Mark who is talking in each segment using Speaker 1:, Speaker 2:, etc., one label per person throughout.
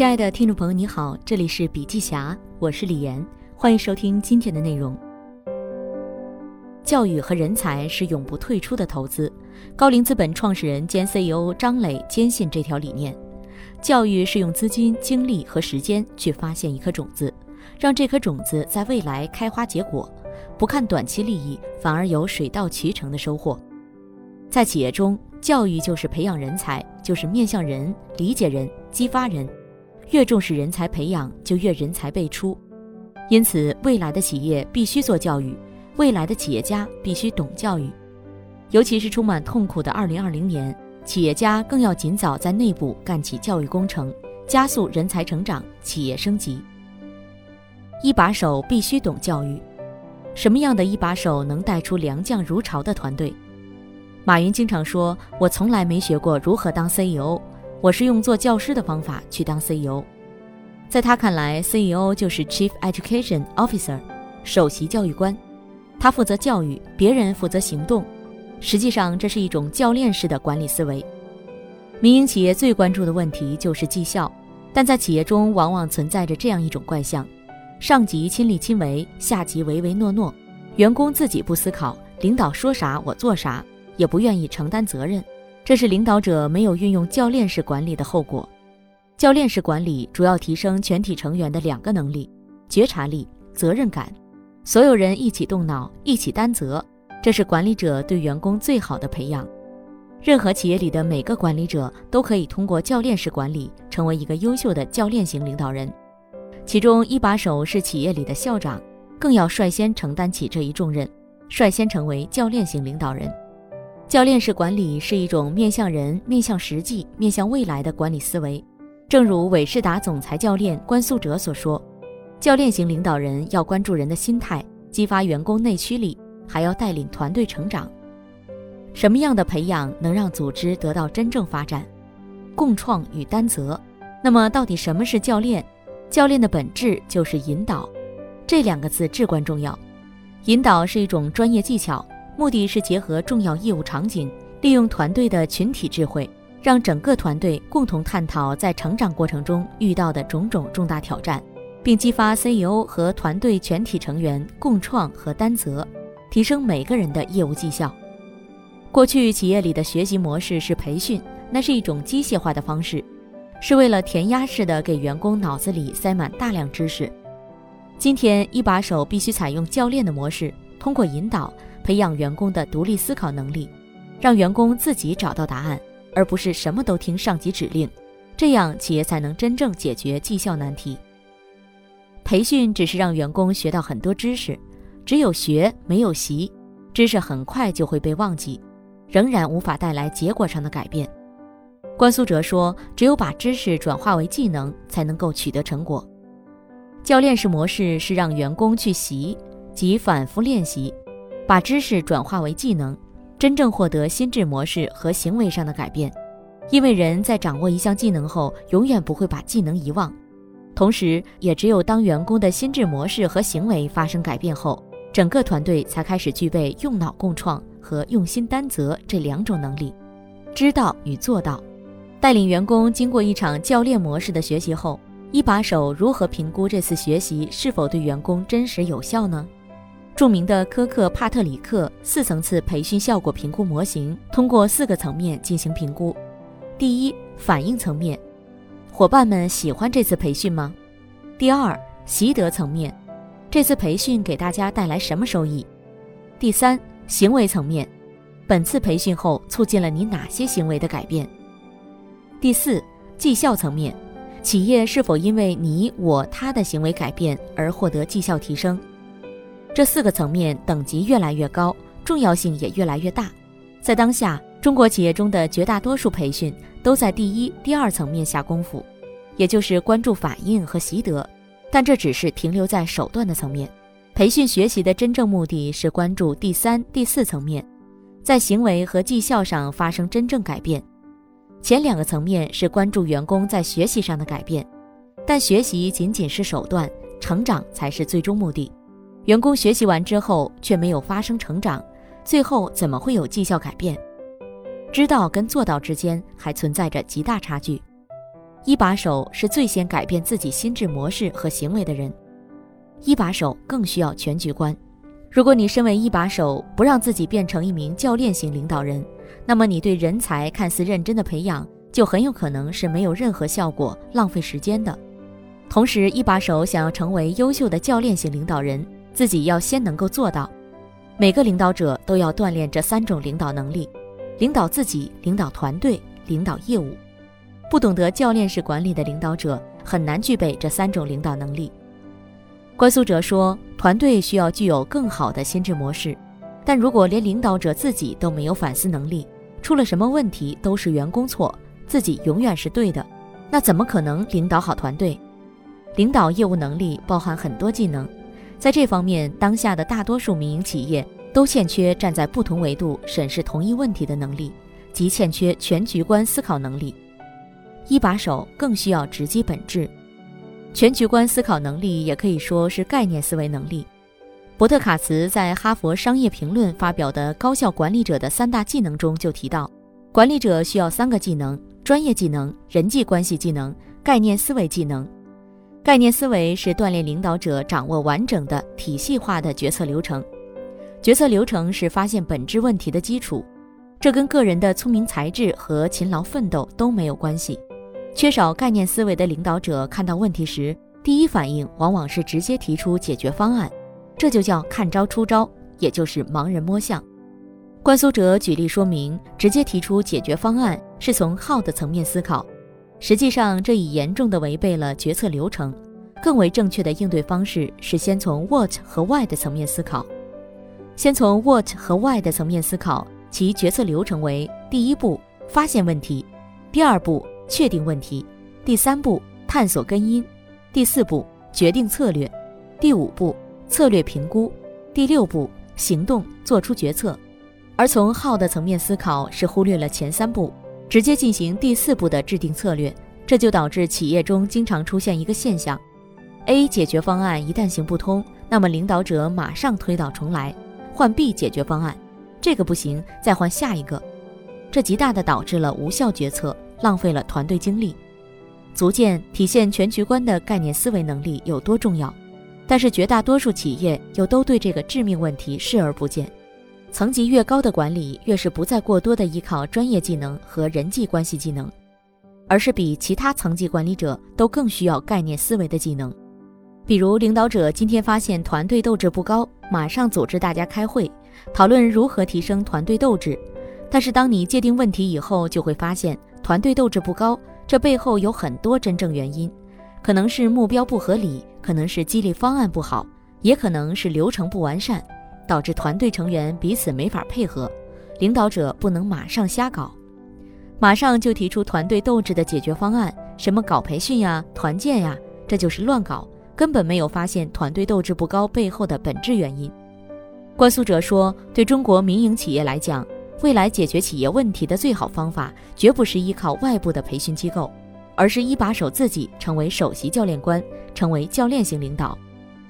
Speaker 1: 亲爱的听众朋友，你好，这里是笔记侠，我是李岩，欢迎收听今天的内容。教育和人才是永不退出的投资。高瓴资本创始人兼 CEO 张磊坚信这条理念：教育是用资金、精力和时间去发现一颗种子，让这颗种子在未来开花结果，不看短期利益，反而有水到渠成的收获。在企业中，教育就是培养人才，就是面向人、理解人、激发人。越重视人才培养，就越人才辈出。因此，未来的企业必须做教育，未来的企业家必须懂教育。尤其是充满痛苦的2020年，企业家更要尽早在内部干起教育工程，加速人才成长、企业升级。一把手必须懂教育。什么样的一把手能带出良将如潮的团队？马云经常说：“我从来没学过如何当 CEO。”我是用做教师的方法去当 CEO，在他看来，CEO 就是 Chief Education Officer，首席教育官，他负责教育，别人负责行动。实际上，这是一种教练式的管理思维。民营企业最关注的问题就是绩效，但在企业中往往存在着这样一种怪象：上级亲力亲为，下级唯唯诺诺，员工自己不思考，领导说啥我做啥，也不愿意承担责任。这是领导者没有运用教练式管理的后果。教练式管理主要提升全体成员的两个能力：觉察力、责任感。所有人一起动脑，一起担责，这是管理者对员工最好的培养。任何企业里的每个管理者都可以通过教练式管理成为一个优秀的教练型领导人。其中一把手是企业里的校长，更要率先承担起这一重任，率先成为教练型领导人。教练式管理是一种面向人、面向实际、面向未来的管理思维。正如韦仕达总裁教练关素哲所说：“教练型领导人要关注人的心态，激发员工内驱力，还要带领团队成长。什么样的培养能让组织得到真正发展？共创与担责。那么，到底什么是教练？教练的本质就是引导，这两个字至关重要。引导是一种专业技巧。”目的是结合重要业务场景，利用团队的群体智慧，让整个团队共同探讨在成长过程中遇到的种种重大挑战，并激发 CEO 和团队全体成员共创和担责，提升每个人的业务绩效。过去企业里的学习模式是培训，那是一种机械化的方式，是为了填鸭式的给员工脑子里塞满大量知识。今天一把手必须采用教练的模式，通过引导。培养员工的独立思考能力，让员工自己找到答案，而不是什么都听上级指令，这样企业才能真正解决绩效难题。培训只是让员工学到很多知识，只有学没有习，知识很快就会被忘记，仍然无法带来结果上的改变。关苏哲说：“只有把知识转化为技能，才能够取得成果。”教练式模式是让员工去习，即反复练习。把知识转化为技能，真正获得心智模式和行为上的改变。因为人在掌握一项技能后，永远不会把技能遗忘。同时，也只有当员工的心智模式和行为发生改变后，整个团队才开始具备用脑共创和用心担责这两种能力。知道与做到，带领员工经过一场教练模式的学习后，一把手如何评估这次学习是否对员工真实有效呢？著名的科克帕特里克四层次培训效果评估模型，通过四个层面进行评估。第一，反应层面，伙伴们喜欢这次培训吗？第二，习得层面，这次培训给大家带来什么收益？第三，行为层面，本次培训后促进了你哪些行为的改变？第四，绩效层面，企业是否因为你我他的行为改变而获得绩效提升？这四个层面等级越来越高，重要性也越来越大。在当下，中国企业中的绝大多数培训都在第一、第二层面下功夫，也就是关注反应和习得。但这只是停留在手段的层面，培训学习的真正目的是关注第三、第四层面，在行为和绩效上发生真正改变。前两个层面是关注员工在学习上的改变，但学习仅仅是手段，成长才是最终目的。员工学习完之后却没有发生成长，最后怎么会有绩效改变？知道跟做到之间还存在着极大差距。一把手是最先改变自己心智模式和行为的人。一把手更需要全局观。如果你身为一把手，不让自己变成一名教练型领导人，那么你对人才看似认真的培养，就很有可能是没有任何效果、浪费时间的。同时，一把手想要成为优秀的教练型领导人，自己要先能够做到。每个领导者都要锻炼这三种领导能力：领导自己、领导团队、领导业务。不懂得教练式管理的领导者，很难具备这三种领导能力。关苏哲说，团队需要具有更好的心智模式，但如果连领导者自己都没有反思能力，出了什么问题都是员工错，自己永远是对的，那怎么可能领导好团队？领导业务能力包含很多技能，在这方面，当下的大多数民营企业都欠缺站在不同维度审视同一问题的能力，即欠缺全局观思考能力。一把手更需要直击本质。全局观思考能力也可以说是概念思维能力。伯特卡茨在《哈佛商业评论》发表的《高效管理者的三大技能》中就提到，管理者需要三个技能：专业技能、人际关系技能、概念思维技能。概念思维是锻炼领导者掌握完整的、体系化的决策流程。决策流程是发现本质问题的基础，这跟个人的聪明才智和勤劳奋斗都没有关系。缺少概念思维的领导者，看到问题时，第一反应往往是直接提出解决方案，这就叫看招出招，也就是盲人摸象。关苏哲举例说明，直接提出解决方案是从 how 的层面思考，实际上这已严重的违背了决策流程。更为正确的应对方式是先从 what 和 why 的层面思考。先从 what 和 why 的层面思考，其决策流程为：第一步，发现问题；第二步。确定问题，第三步探索根因，第四步决定策略，第五步策略评估，第六步行动做出决策。而从 how 的层面思考是忽略了前三步，直接进行第四步的制定策略，这就导致企业中经常出现一个现象：A 解决方案一旦行不通，那么领导者马上推倒重来，换 B 解决方案，这个不行，再换下一个，这极大的导致了无效决策。浪费了团队精力，足见体现全局观的概念思维能力有多重要。但是绝大多数企业又都对这个致命问题视而不见。层级越高的管理，越是不再过多的依靠专业技能和人际关系技能，而是比其他层级管理者都更需要概念思维的技能。比如，领导者今天发现团队斗志不高，马上组织大家开会，讨论如何提升团队斗志。但是当你界定问题以后，就会发现。团队斗志不高，这背后有很多真正原因，可能是目标不合理，可能是激励方案不好，也可能是流程不完善，导致团队成员彼此没法配合。领导者不能马上瞎搞，马上就提出团队斗志的解决方案，什么搞培训呀、团建呀，这就是乱搞，根本没有发现团队斗志不高背后的本质原因。关苏哲说，对中国民营企业来讲。未来解决企业问题的最好方法，绝不是依靠外部的培训机构，而是一把手自己成为首席教练官，成为教练型领导。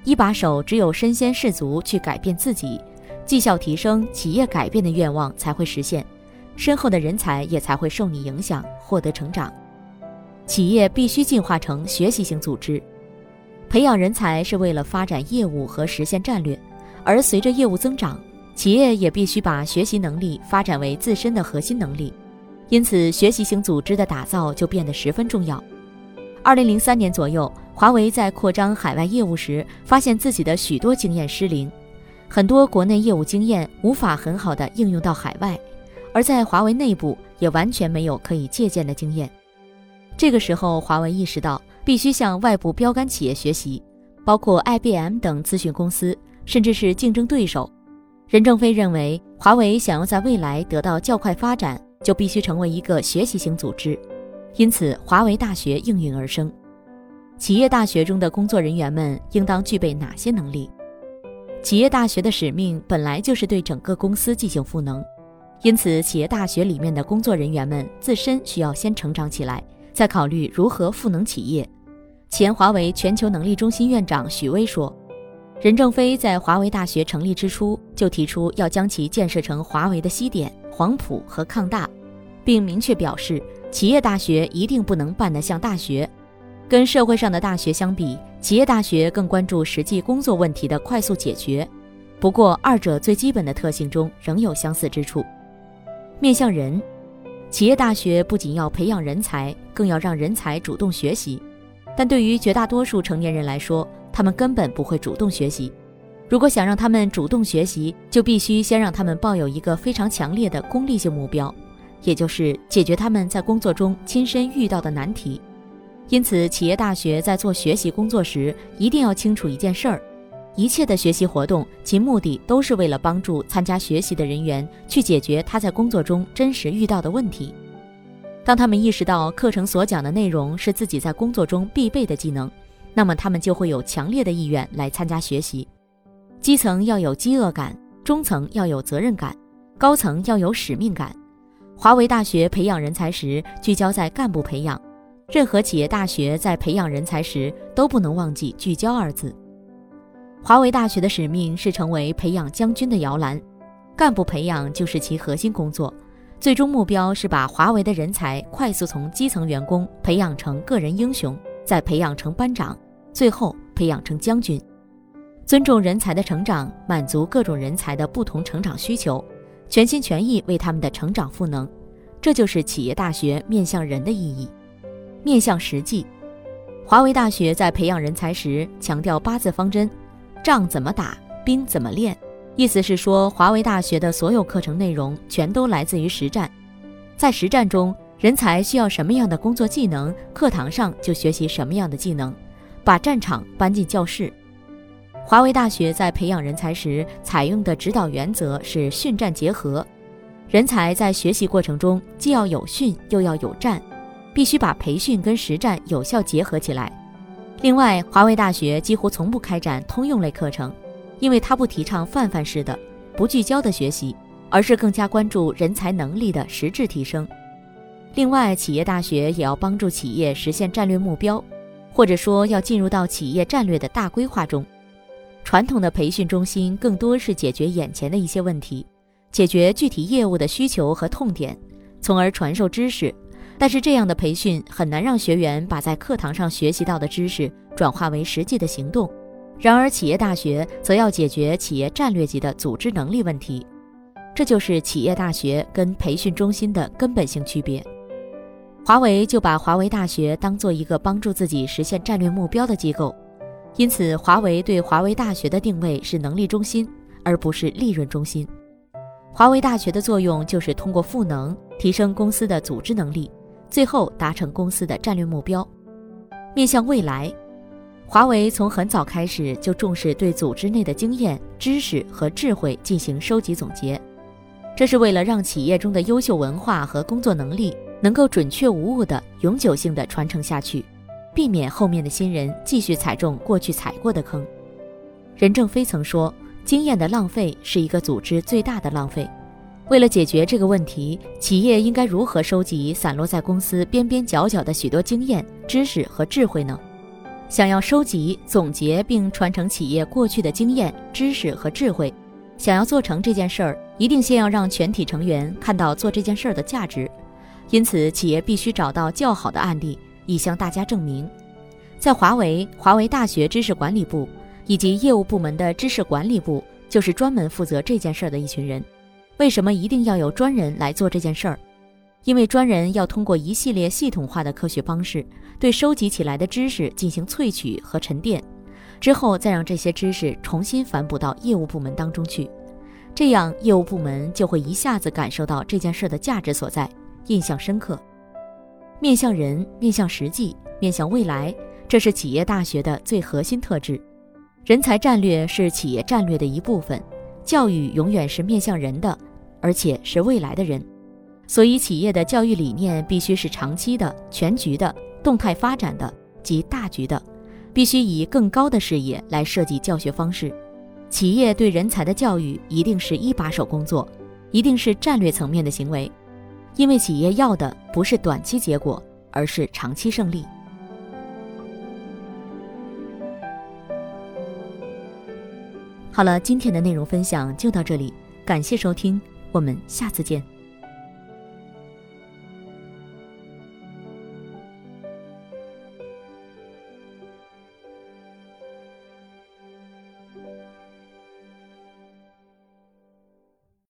Speaker 1: 一把手只有身先士卒去改变自己，绩效提升、企业改变的愿望才会实现，身后的人才也才会受你影响，获得成长。企业必须进化成学习型组织，培养人才是为了发展业务和实现战略，而随着业务增长。企业也必须把学习能力发展为自身的核心能力，因此学习型组织的打造就变得十分重要。二零零三年左右，华为在扩张海外业务时，发现自己的许多经验失灵，很多国内业务经验无法很好的应用到海外，而在华为内部也完全没有可以借鉴的经验。这个时候，华为意识到必须向外部标杆企业学习，包括 IBM 等咨询公司，甚至是竞争对手。任正非认为，华为想要在未来得到较快发展，就必须成为一个学习型组织，因此华为大学应运而生。企业大学中的工作人员们应当具备哪些能力？企业大学的使命本来就是对整个公司进行赋能，因此企业大学里面的工作人员们自身需要先成长起来，再考虑如何赋能企业。前华为全球能力中心院长许巍说。任正非在华为大学成立之初就提出要将其建设成华为的西点、黄埔和抗大，并明确表示，企业大学一定不能办得像大学。跟社会上的大学相比，企业大学更关注实际工作问题的快速解决。不过，二者最基本的特性中仍有相似之处。面向人，企业大学不仅要培养人才，更要让人才主动学习。但对于绝大多数成年人来说，他们根本不会主动学习。如果想让他们主动学习，就必须先让他们抱有一个非常强烈的功利性目标，也就是解决他们在工作中亲身遇到的难题。因此，企业大学在做学习工作时，一定要清楚一件事儿：一切的学习活动，其目的都是为了帮助参加学习的人员去解决他在工作中真实遇到的问题。当他们意识到课程所讲的内容是自己在工作中必备的技能，那么他们就会有强烈的意愿来参加学习。基层要有饥饿感，中层要有责任感，高层要有使命感。华为大学培养人才时聚焦在干部培养，任何企业大学在培养人才时都不能忘记“聚焦”二字。华为大学的使命是成为培养将军的摇篮，干部培养就是其核心工作。最终目标是把华为的人才快速从基层员工培养成个人英雄，再培养成班长，最后培养成将军。尊重人才的成长，满足各种人才的不同成长需求，全心全意为他们的成长赋能，这就是企业大学面向人的意义。面向实际，华为大学在培养人才时强调八字方针：仗怎么打，兵怎么练。意思是说，华为大学的所有课程内容全都来自于实战，在实战中，人才需要什么样的工作技能，课堂上就学习什么样的技能，把战场搬进教室。华为大学在培养人才时采用的指导原则是训战结合，人才在学习过程中既要有训又要有战，必须把培训跟实战有效结合起来。另外，华为大学几乎从不开展通用类课程。因为它不提倡泛泛式的、不聚焦的学习，而是更加关注人才能力的实质提升。另外，企业大学也要帮助企业实现战略目标，或者说要进入到企业战略的大规划中。传统的培训中心更多是解决眼前的一些问题，解决具体业务的需求和痛点，从而传授知识。但是这样的培训很难让学员把在课堂上学习到的知识转化为实际的行动。然而，企业大学则要解决企业战略级的组织能力问题，这就是企业大学跟培训中心的根本性区别。华为就把华为大学当做一个帮助自己实现战略目标的机构，因此，华为对华为大学的定位是能力中心，而不是利润中心。华为大学的作用就是通过赋能，提升公司的组织能力，最后达成公司的战略目标。面向未来。华为从很早开始就重视对组织内的经验、知识和智慧进行收集总结，这是为了让企业中的优秀文化和工作能力能够准确无误的永久性的传承下去，避免后面的新人继续踩中过去踩过的坑。任正非曾说，经验的浪费是一个组织最大的浪费。为了解决这个问题，企业应该如何收集散落在公司边边角角的许多经验、知识和智慧呢？想要收集、总结并传承企业过去的经验、知识和智慧，想要做成这件事儿，一定先要让全体成员看到做这件事儿的价值。因此，企业必须找到较好的案例，以向大家证明。在华为，华为大学知识管理部以及业务部门的知识管理部，就是专门负责这件事儿的一群人。为什么一定要有专人来做这件事儿？因为专人要通过一系列系统化的科学方式，对收集起来的知识进行萃取和沉淀，之后再让这些知识重新反哺到业务部门当中去，这样业务部门就会一下子感受到这件事儿的价值所在，印象深刻。面向人，面向实际，面向未来，这是企业大学的最核心特质。人才战略是企业战略的一部分，教育永远是面向人的，而且是未来的人。所以，企业的教育理念必须是长期的、全局的、动态发展的及大局的，必须以更高的视野来设计教学方式。企业对人才的教育一定是一把手工作，一定是战略层面的行为，因为企业要的不是短期结果，而是长期胜利。好了，今天的内容分享就到这里，感谢收听，我们下次见。